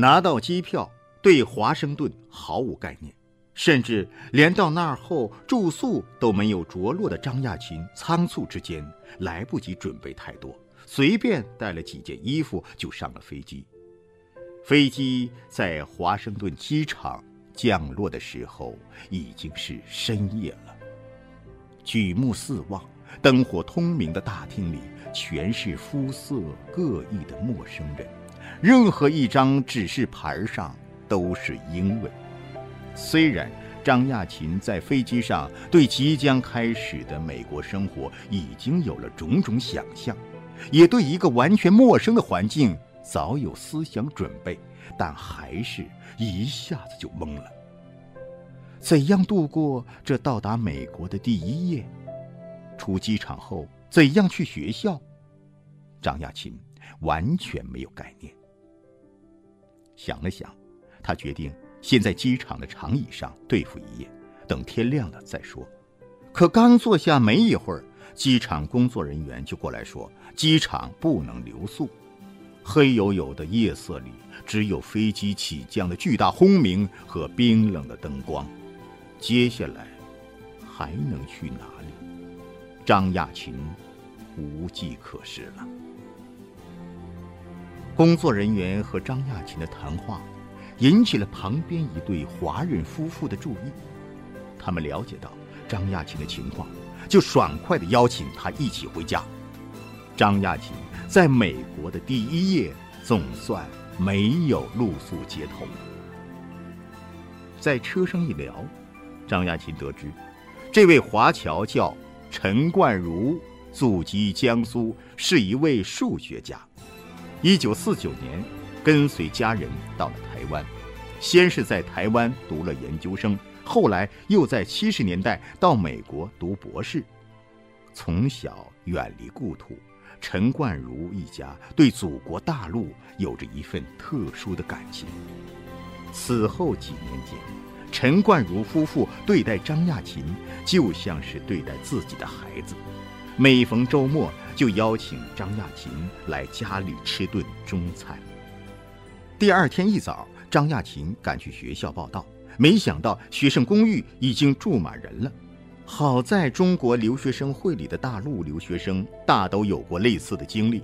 拿到机票，对华盛顿毫无概念，甚至连到那儿后住宿都没有着落的张亚勤，仓促之间来不及准备太多，随便带了几件衣服就上了飞机。飞机在华盛顿机场降落的时候，已经是深夜了。举目四望，灯火通明的大厅里全是肤色各异的陌生人，任何一张指示牌上都是英文。虽然张亚勤在飞机上对即将开始的美国生活已经有了种种想象，也对一个完全陌生的环境早有思想准备，但还是一下子就懵了。怎样度过这到达美国的第一夜？出机场后怎样去学校？张亚勤完全没有概念。想了想，他决定先在机场的长椅上对付一夜，等天亮了再说。可刚坐下没一会儿，机场工作人员就过来说，机场不能留宿。黑黝黝的夜色里，只有飞机起降的巨大轰鸣和冰冷的灯光。接下来还能去哪里？张亚勤无计可施了。工作人员和张亚勤的谈话引起了旁边一对华人夫妇的注意。他们了解到张亚勤的情况，就爽快地邀请他一起回家。张亚勤在美国的第一夜总算没有露宿街头。在车上一聊。张亚勤得知，这位华侨叫陈冠如，祖籍江苏，是一位数学家。一九四九年，跟随家人到了台湾，先是在台湾读了研究生，后来又在七十年代到美国读博士。从小远离故土，陈冠如一家对祖国大陆有着一份特殊的感情。此后几年间。陈冠如夫妇对待张亚勤，就像是对待自己的孩子。每逢周末，就邀请张亚勤来家里吃顿中餐。第二天一早，张亚勤赶去学校报到，没想到学生公寓已经住满人了。好在中国留学生会里的大陆留学生大都有过类似的经历，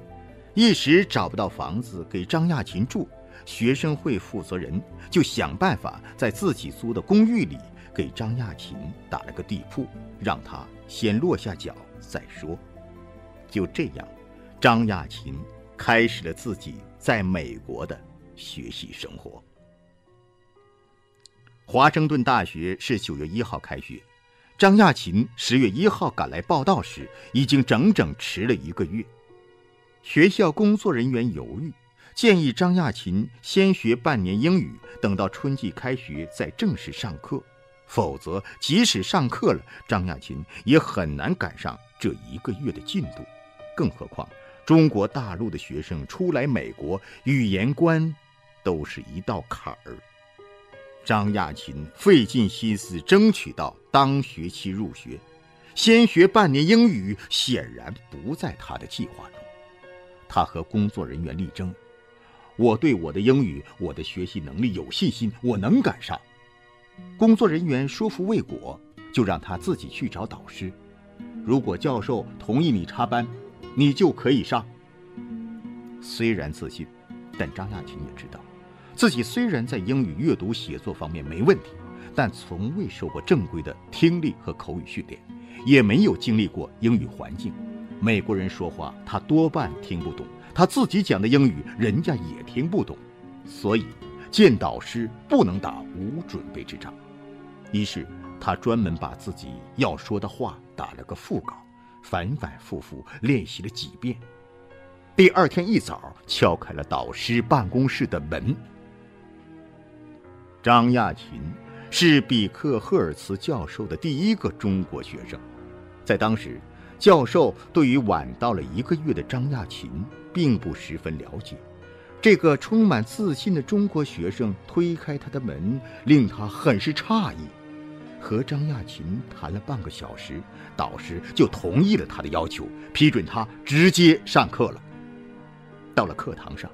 一时找不到房子给张亚勤住。学生会负责人就想办法在自己租的公寓里给张亚勤打了个地铺，让他先落下脚再说。就这样，张亚勤开始了自己在美国的学习生活。华盛顿大学是九月一号开学，张亚勤十月一号赶来报道时，已经整整迟了一个月。学校工作人员犹豫。建议张亚勤先学半年英语，等到春季开学再正式上课。否则，即使上课了，张亚勤也很难赶上这一个月的进度。更何况，中国大陆的学生出来美国，语言关都是一道坎儿。张亚勤费尽心思争取到当学期入学，先学半年英语显然不在他的计划中。他和工作人员力争。我对我的英语、我的学习能力有信心，我能赶上。工作人员说服未果，就让他自己去找导师。如果教授同意你插班，你就可以上。虽然自信，但张亚勤也知道，自己虽然在英语阅读写作方面没问题，但从未受过正规的听力和口语训练，也没有经历过英语环境。美国人说话，他多半听不懂。他自己讲的英语，人家也听不懂，所以见导师不能打无准备之仗。于是他专门把自己要说的话打了个腹稿，反反复复练习了几遍。第二天一早，敲开了导师办公室的门。张亚勤是比克赫尔茨教授的第一个中国学生，在当时。教授对于晚到了一个月的张亚勤并不十分了解，这个充满自信的中国学生推开他的门，令他很是诧异。和张亚勤谈了半个小时，导师就同意了他的要求，批准他直接上课了。到了课堂上，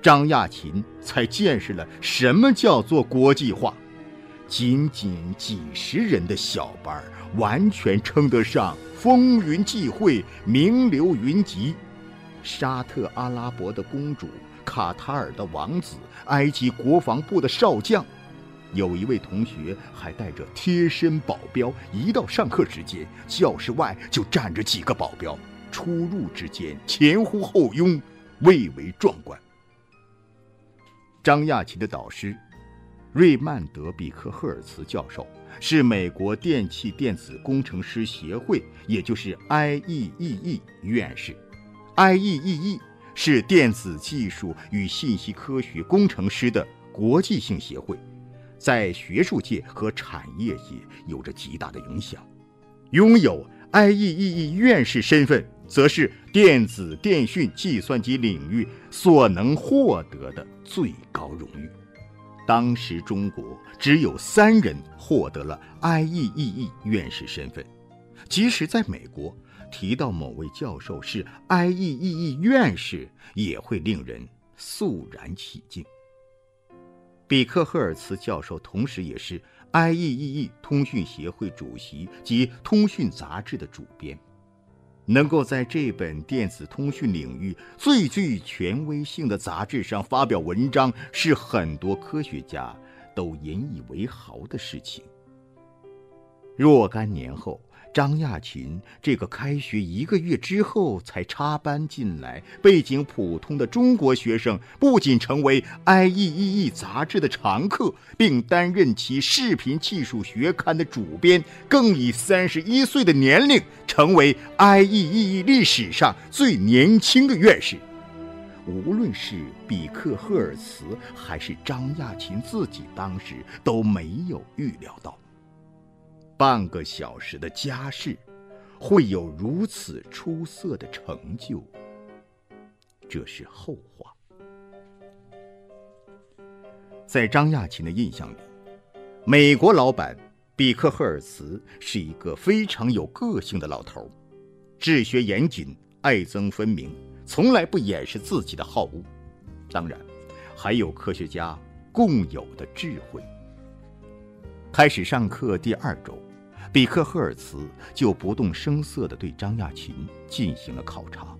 张亚勤才见识了什么叫做国际化。仅仅几十人的小班，完全称得上风云际会、名流云集。沙特阿拉伯的公主、卡塔尔的王子、埃及国防部的少将，有一位同学还带着贴身保镖，一到上课时间，教室外就站着几个保镖，出入之间前呼后拥，蔚为壮观。张亚勤的导师。瑞曼德·比克赫尔茨教授是美国电气电子工程师协会，也就是 IEEE 院士。IEEE 是电子技术与信息科学工程师的国际性协会，在学术界和产业界有着极大的影响。拥有 IEEE 院士身份，则是电子电讯计算机领域所能获得的最高荣誉。当时中国只有三人获得了 IEEE 院士身份，即使在美国，提到某位教授是 IEEE 院士，也会令人肃然起敬。比克赫尔茨教授同时也是 IEEE 通讯协会主席及通讯杂志的主编。能够在这本电子通讯领域最具权威性的杂志上发表文章，是很多科学家都引以为豪的事情。若干年后。张亚勤这个开学一个月之后才插班进来、背景普通的中国学生，不仅成为 IEEE 杂志的常客，并担任其视频技术学刊的主编，更以三十一岁的年龄成为 IEEE 历史上最年轻的院士。无论是比克赫尔茨还是张亚勤自己，当时都没有预料到。半个小时的家事，会有如此出色的成就，这是后话。在张亚勤的印象里，美国老板比克赫尔茨是一个非常有个性的老头，治学严谨，爱憎分明，从来不掩饰自己的好恶。当然，还有科学家共有的智慧。开始上课第二周。比克赫尔茨就不动声色地对张亚勤进行了考察，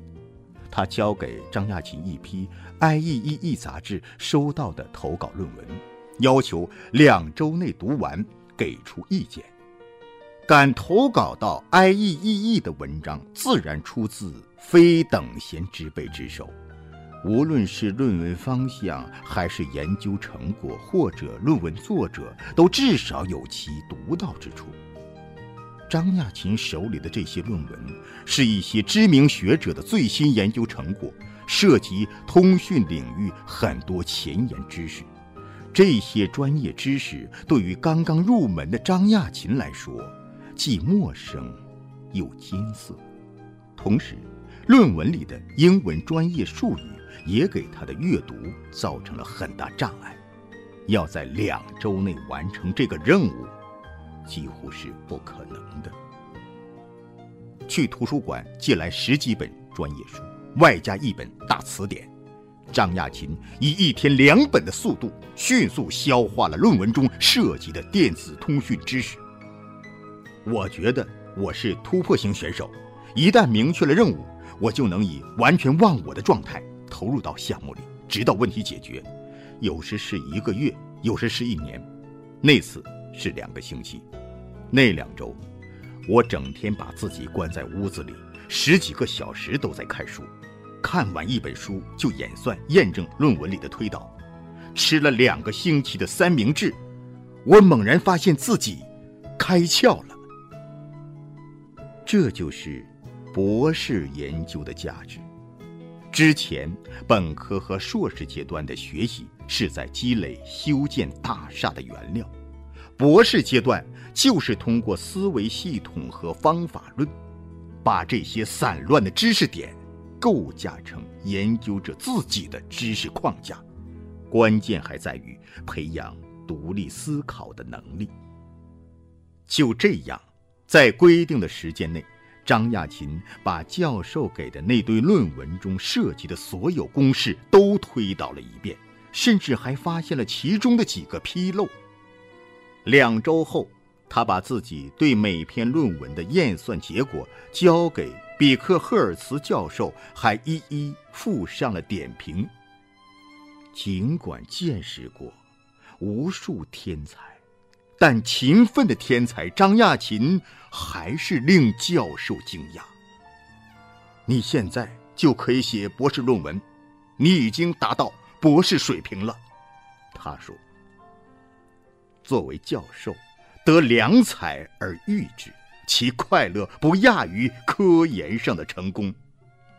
他交给张亚勤一批《IEEE》杂志收到的投稿论文，要求两周内读完，给出意见。敢投稿到《IEEE》的文章，自然出自非等闲之辈之手，无论是论文方向，还是研究成果，或者论文作者，都至少有其独到之处。张亚勤手里的这些论文，是一些知名学者的最新研究成果，涉及通讯领域很多前沿知识。这些专业知识对于刚刚入门的张亚勤来说，既陌生又艰涩。同时，论文里的英文专业术语也给他的阅读造成了很大障碍。要在两周内完成这个任务。几乎是不可能的。去图书馆借来十几本专业书，外加一本大词典。张亚勤以一天两本的速度，迅速消化了论文中涉及的电子通讯知识。我觉得我是突破型选手，一旦明确了任务，我就能以完全忘我的状态投入到项目里，直到问题解决。有时是一个月，有时是一年。那次是两个星期。那两周，我整天把自己关在屋子里，十几个小时都在看书。看完一本书就演算验证论文里的推导。吃了两个星期的三明治，我猛然发现自己开窍了。这就是博士研究的价值。之前本科和硕士阶段的学习是在积累修建大厦的原料。博士阶段就是通过思维系统和方法论，把这些散乱的知识点构架成研究者自己的知识框架。关键还在于培养独立思考的能力。就这样，在规定的时间内，张亚勤把教授给的那堆论文中涉及的所有公式都推导了一遍，甚至还发现了其中的几个纰漏。两周后，他把自己对每篇论文的验算结果交给比克赫尔茨教授，还一一附上了点评。尽管见识过无数天才。但勤奋的天才张亚勤还是令教授惊讶。你现在就可以写博士论文，你已经达到博士水平了，他说。作为教授，得良才而育之，其快乐不亚于科研上的成功。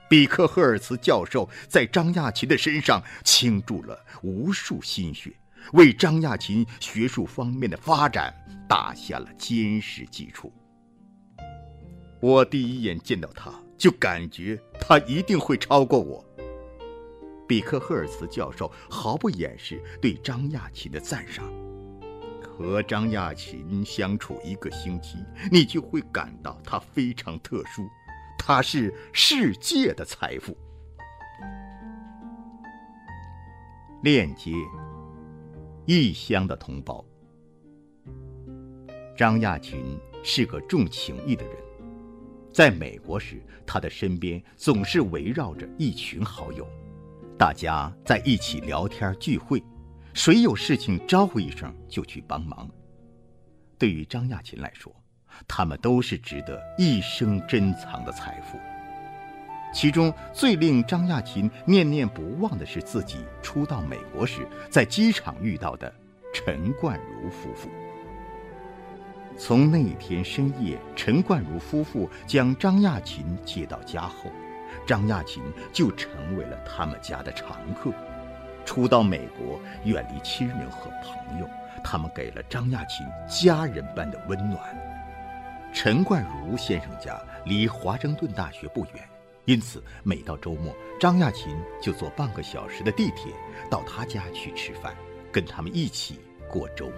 比克赫尔茨教授在张亚勤的身上倾注了无数心血。为张亚勤学术方面的发展打下了坚实基础。我第一眼见到他，就感觉他一定会超过我。比克赫尔茨教授毫不掩饰对张亚勤的赞赏。和张亚勤相处一个星期，你就会感到他非常特殊，他是世界的财富。链接。异乡的同胞，张亚勤是个重情义的人。在美国时，他的身边总是围绕着一群好友，大家在一起聊天聚会，谁有事情招呼一声就去帮忙。对于张亚勤来说，他们都是值得一生珍藏的财富。其中最令张亚勤念念不忘的是自己初到美国时在机场遇到的陈冠如夫妇。从那天深夜，陈冠如夫妇将张亚勤接到家后，张亚勤就成为了他们家的常客。初到美国，远离亲人和朋友，他们给了张亚勤家人般的温暖。陈冠如先生家离华盛顿大学不远。因此，每到周末，张亚勤就坐半个小时的地铁到他家去吃饭，跟他们一起过周末。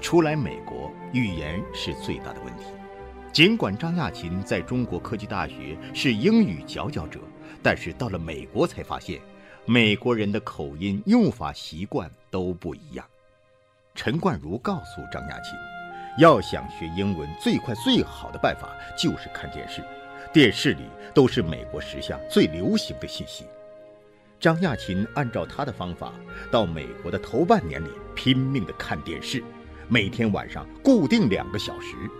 初来美国，语言是最大的问题。尽管张亚勤在中国科技大学是英语佼佼者，但是到了美国才发现，美国人的口音、用法习惯都不一样。陈冠如告诉张亚勤，要想学英文，最快最好的办法就是看电视。电视里都是美国时下最流行的信息。张亚勤按照他的方法，到美国的头半年里拼命地看电视，每天晚上固定两个小时，《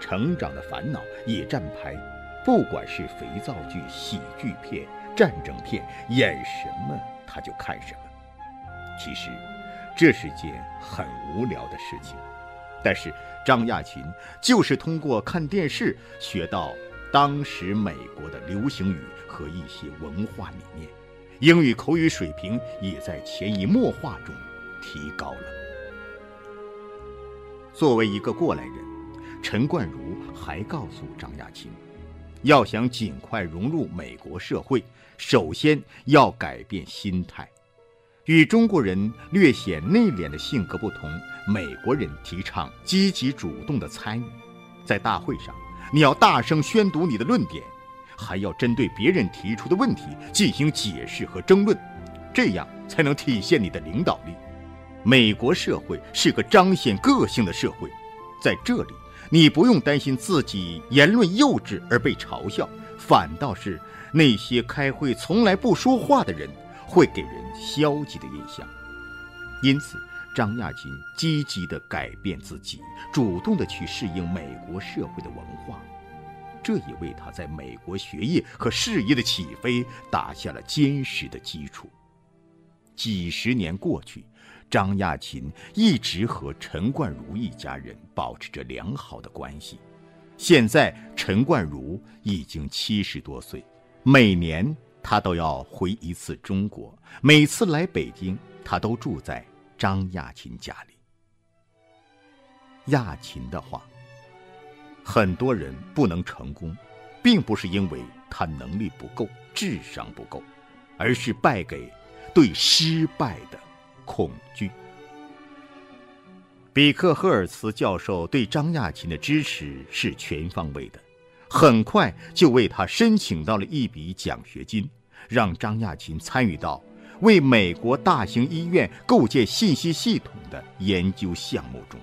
成长的烦恼》也站牌，不管是肥皂剧、喜剧片、战争片，演什么他就看什么。其实，这是件很无聊的事情，但是张亚勤就是通过看电视学到。当时美国的流行语和一些文化理念，英语口语水平也在潜移默化中提高了。作为一个过来人，陈冠如还告诉张亚勤，要想尽快融入美国社会，首先要改变心态。与中国人略显内敛的性格不同，美国人提倡积极主动的参与，在大会上。你要大声宣读你的论点，还要针对别人提出的问题进行解释和争论，这样才能体现你的领导力。美国社会是个彰显个性的社会，在这里，你不用担心自己言论幼稚而被嘲笑，反倒是那些开会从来不说话的人会给人消极的印象。因此。张亚勤积极地改变自己，主动地去适应美国社会的文化，这也为他在美国学业和事业的起飞打下了坚实的基础。几十年过去，张亚勤一直和陈冠如一家人保持着良好的关系。现在，陈冠如已经七十多岁，每年他都要回一次中国，每次来北京，他都住在。张亚勤家里，亚勤的话：很多人不能成功，并不是因为他能力不够、智商不够，而是败给对失败的恐惧。比克赫尔茨教授对张亚勤的支持是全方位的，很快就为他申请到了一笔奖学金，让张亚勤参与到为美国大型医院构建信息系统的研究项目中。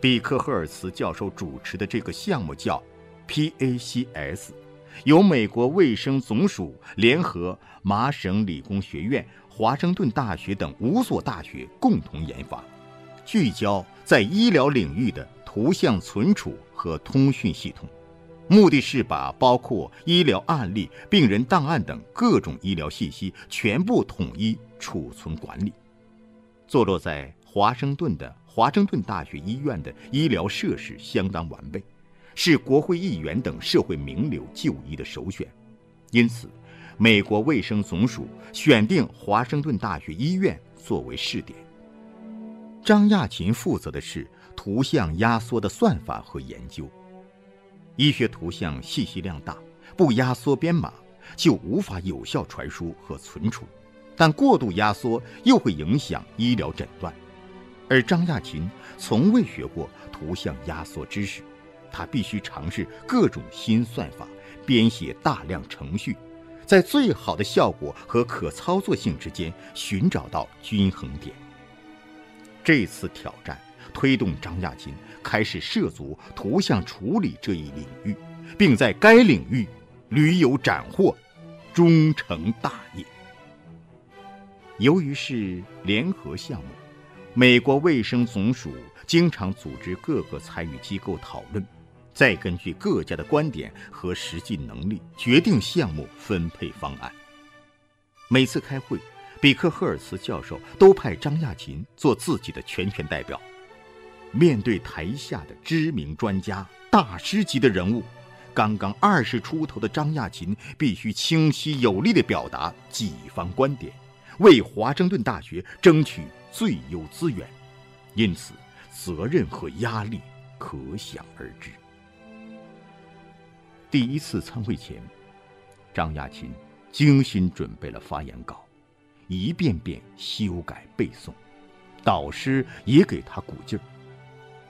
比克赫尔茨教授主持的这个项目叫 PACS，由美国卫生总署联合麻省理工学院、华盛顿大学等五所大学共同研发，聚焦在医疗领域的图像存储和通讯系统，目的是把包括医疗案例、病人档案等各种医疗信息全部统一储存管理。坐落在华盛顿的。华盛顿大学医院的医疗设施相当完备，是国会议员等社会名流就医的首选，因此，美国卫生总署选定华盛顿大学医院作为试点。张亚勤负责的是图像压缩的算法和研究。医学图像信息量大，不压缩编码就无法有效传输和存储，但过度压缩又会影响医疗诊断。而张亚勤从未学过图像压缩知识，他必须尝试各种新算法，编写大量程序，在最好的效果和可操作性之间寻找到均衡点。这次挑战推动张亚勤开始涉足图像处理这一领域，并在该领域屡有斩获，终成大业。由于是联合项目。美国卫生总署经常组织各个参与机构讨论，再根据各家的观点和实际能力决定项目分配方案。每次开会，比克赫尔茨教授都派张亚勤做自己的全权代表。面对台下的知名专家、大师级的人物，刚刚二十出头的张亚勤必须清晰有力地表达己方观点，为华盛顿大学争取。最优资源，因此责任和压力可想而知。第一次参会前，张亚勤精心准备了发言稿，一遍遍修改背诵，导师也给他鼓劲儿。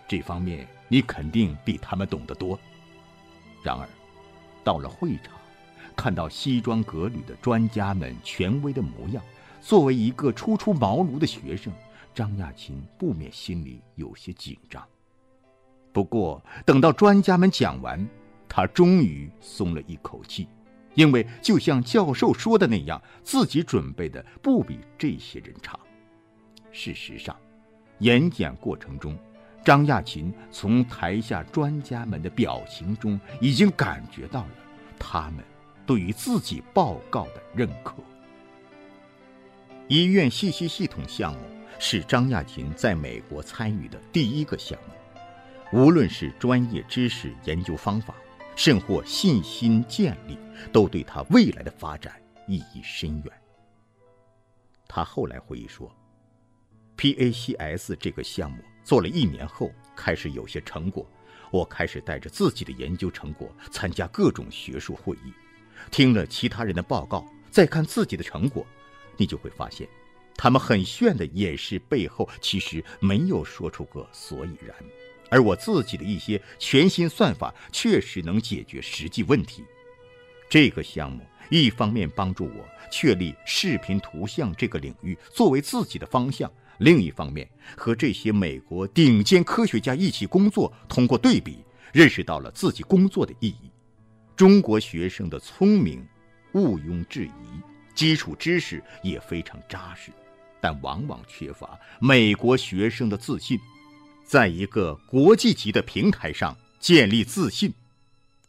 这方面你肯定比他们懂得多。然而，到了会场，看到西装革履的专家们权威的模样。作为一个初出茅庐的学生，张亚勤不免心里有些紧张。不过，等到专家们讲完，他终于松了一口气，因为就像教授说的那样，自己准备的不比这些人差。事实上，演讲过程中，张亚勤从台下专家们的表情中已经感觉到了他们对于自己报告的认可。医院信息系统项目是张亚勤在美国参与的第一个项目，无论是专业知识研究方法，甚或信心建立，都对他未来的发展意义深远。他后来回忆说：“PACS 这个项目做了一年后，开始有些成果，我开始带着自己的研究成果参加各种学术会议，听了其他人的报告，再看自己的成果。”你就会发现，他们很炫的演示背后，其实没有说出个所以然。而我自己的一些全新算法，确实能解决实际问题。这个项目一方面帮助我确立视频图像这个领域作为自己的方向，另一方面和这些美国顶尖科学家一起工作，通过对比，认识到了自己工作的意义。中国学生的聪明，毋庸置疑。基础知识也非常扎实，但往往缺乏美国学生的自信。在一个国际级的平台上建立自信，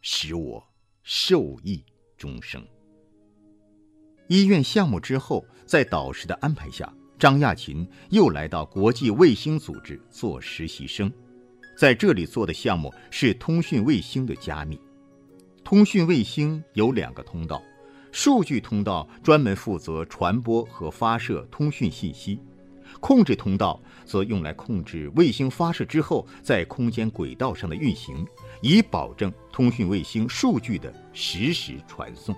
使我受益终生。医院项目之后，在导师的安排下，张亚勤又来到国际卫星组织做实习生，在这里做的项目是通讯卫星的加密。通讯卫星有两个通道。数据通道专门负责传播和发射通讯信息，控制通道则用来控制卫星发射之后在空间轨道上的运行，以保证通讯卫星数据的实时传送。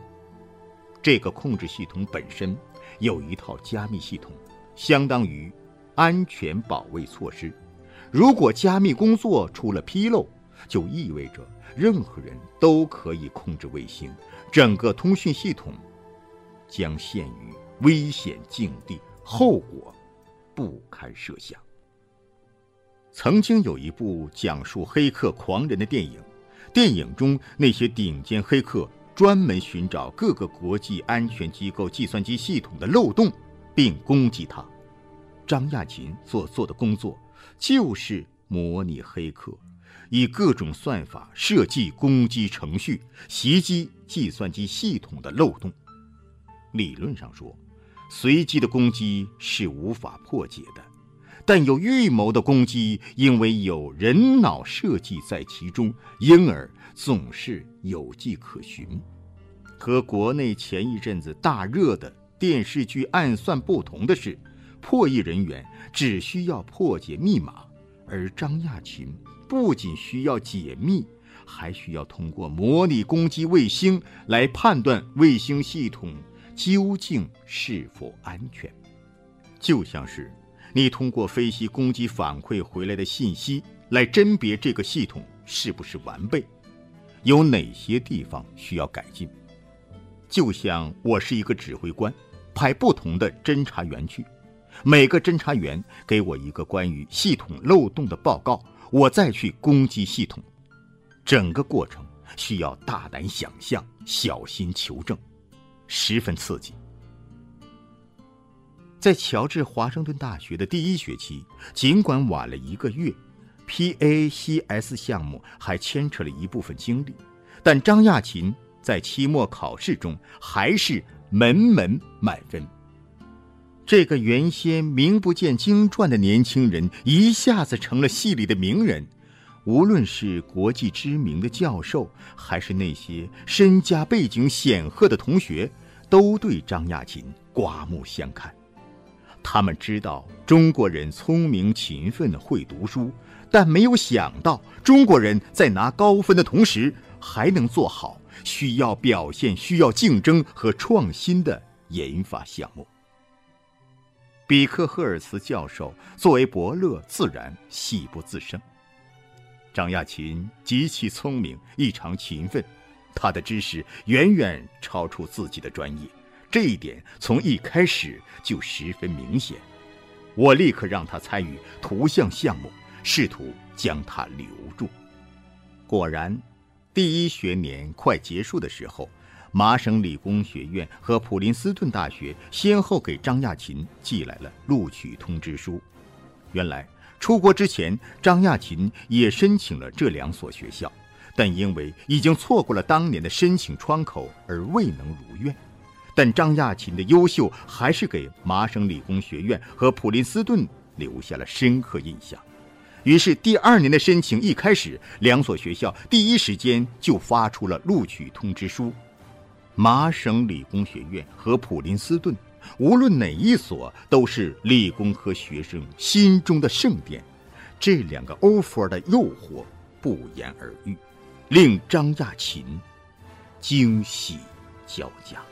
这个控制系统本身有一套加密系统，相当于安全保卫措施。如果加密工作出了纰漏，就意味着任何人都可以控制卫星，整个通讯系统将陷于危险境地，后果不堪设想。曾经有一部讲述黑客狂人的电影，电影中那些顶尖黑客专门寻找各个国际安全机构计算机系统的漏洞，并攻击它。张亚勤所做的工作就是模拟黑客，以各种算法设计攻击程序，袭击计算机系统的漏洞。理论上说，随机的攻击是无法破解的。但有预谋的攻击，因为有人脑设计在其中，因而总是有迹可循。和国内前一阵子大热的电视剧《暗算》不同的是，破译人员只需要破解密码，而张亚勤不仅需要解密，还需要通过模拟攻击卫星来判断卫星系统究竟是否安全，就像是。你通过分析攻击反馈回来的信息来甄别这个系统是不是完备，有哪些地方需要改进。就像我是一个指挥官，派不同的侦查员去，每个侦查员给我一个关于系统漏洞的报告，我再去攻击系统。整个过程需要大胆想象，小心求证，十分刺激。在乔治华盛顿大学的第一学期，尽管晚了一个月，PACS 项目还牵扯了一部分精力，但张亚勤在期末考试中还是门门满分。这个原先名不见经传的年轻人一下子成了系里的名人，无论是国际知名的教授，还是那些身家背景显赫的同学，都对张亚勤刮目相看。他们知道中国人聪明勤奋会读书，但没有想到中国人在拿高分的同时，还能做好需要表现、需要竞争和创新的研发项目。比克赫尔茨教授作为伯乐，自然喜不自胜。张亚勤极其聪明，异常勤奋，他的知识远远超出自己的专业。这一点从一开始就十分明显，我立刻让他参与图像项目，试图将他留住。果然，第一学年快结束的时候，麻省理工学院和普林斯顿大学先后给张亚勤寄来了录取通知书。原来，出国之前，张亚勤也申请了这两所学校，但因为已经错过了当年的申请窗口，而未能如愿。但张亚勤的优秀还是给麻省理工学院和普林斯顿留下了深刻印象。于是，第二年的申请一开始，两所学校第一时间就发出了录取通知书。麻省理工学院和普林斯顿，无论哪一所，都是理工科学生心中的圣殿。这两个 offer 的诱惑不言而喻，令张亚勤惊喜交加。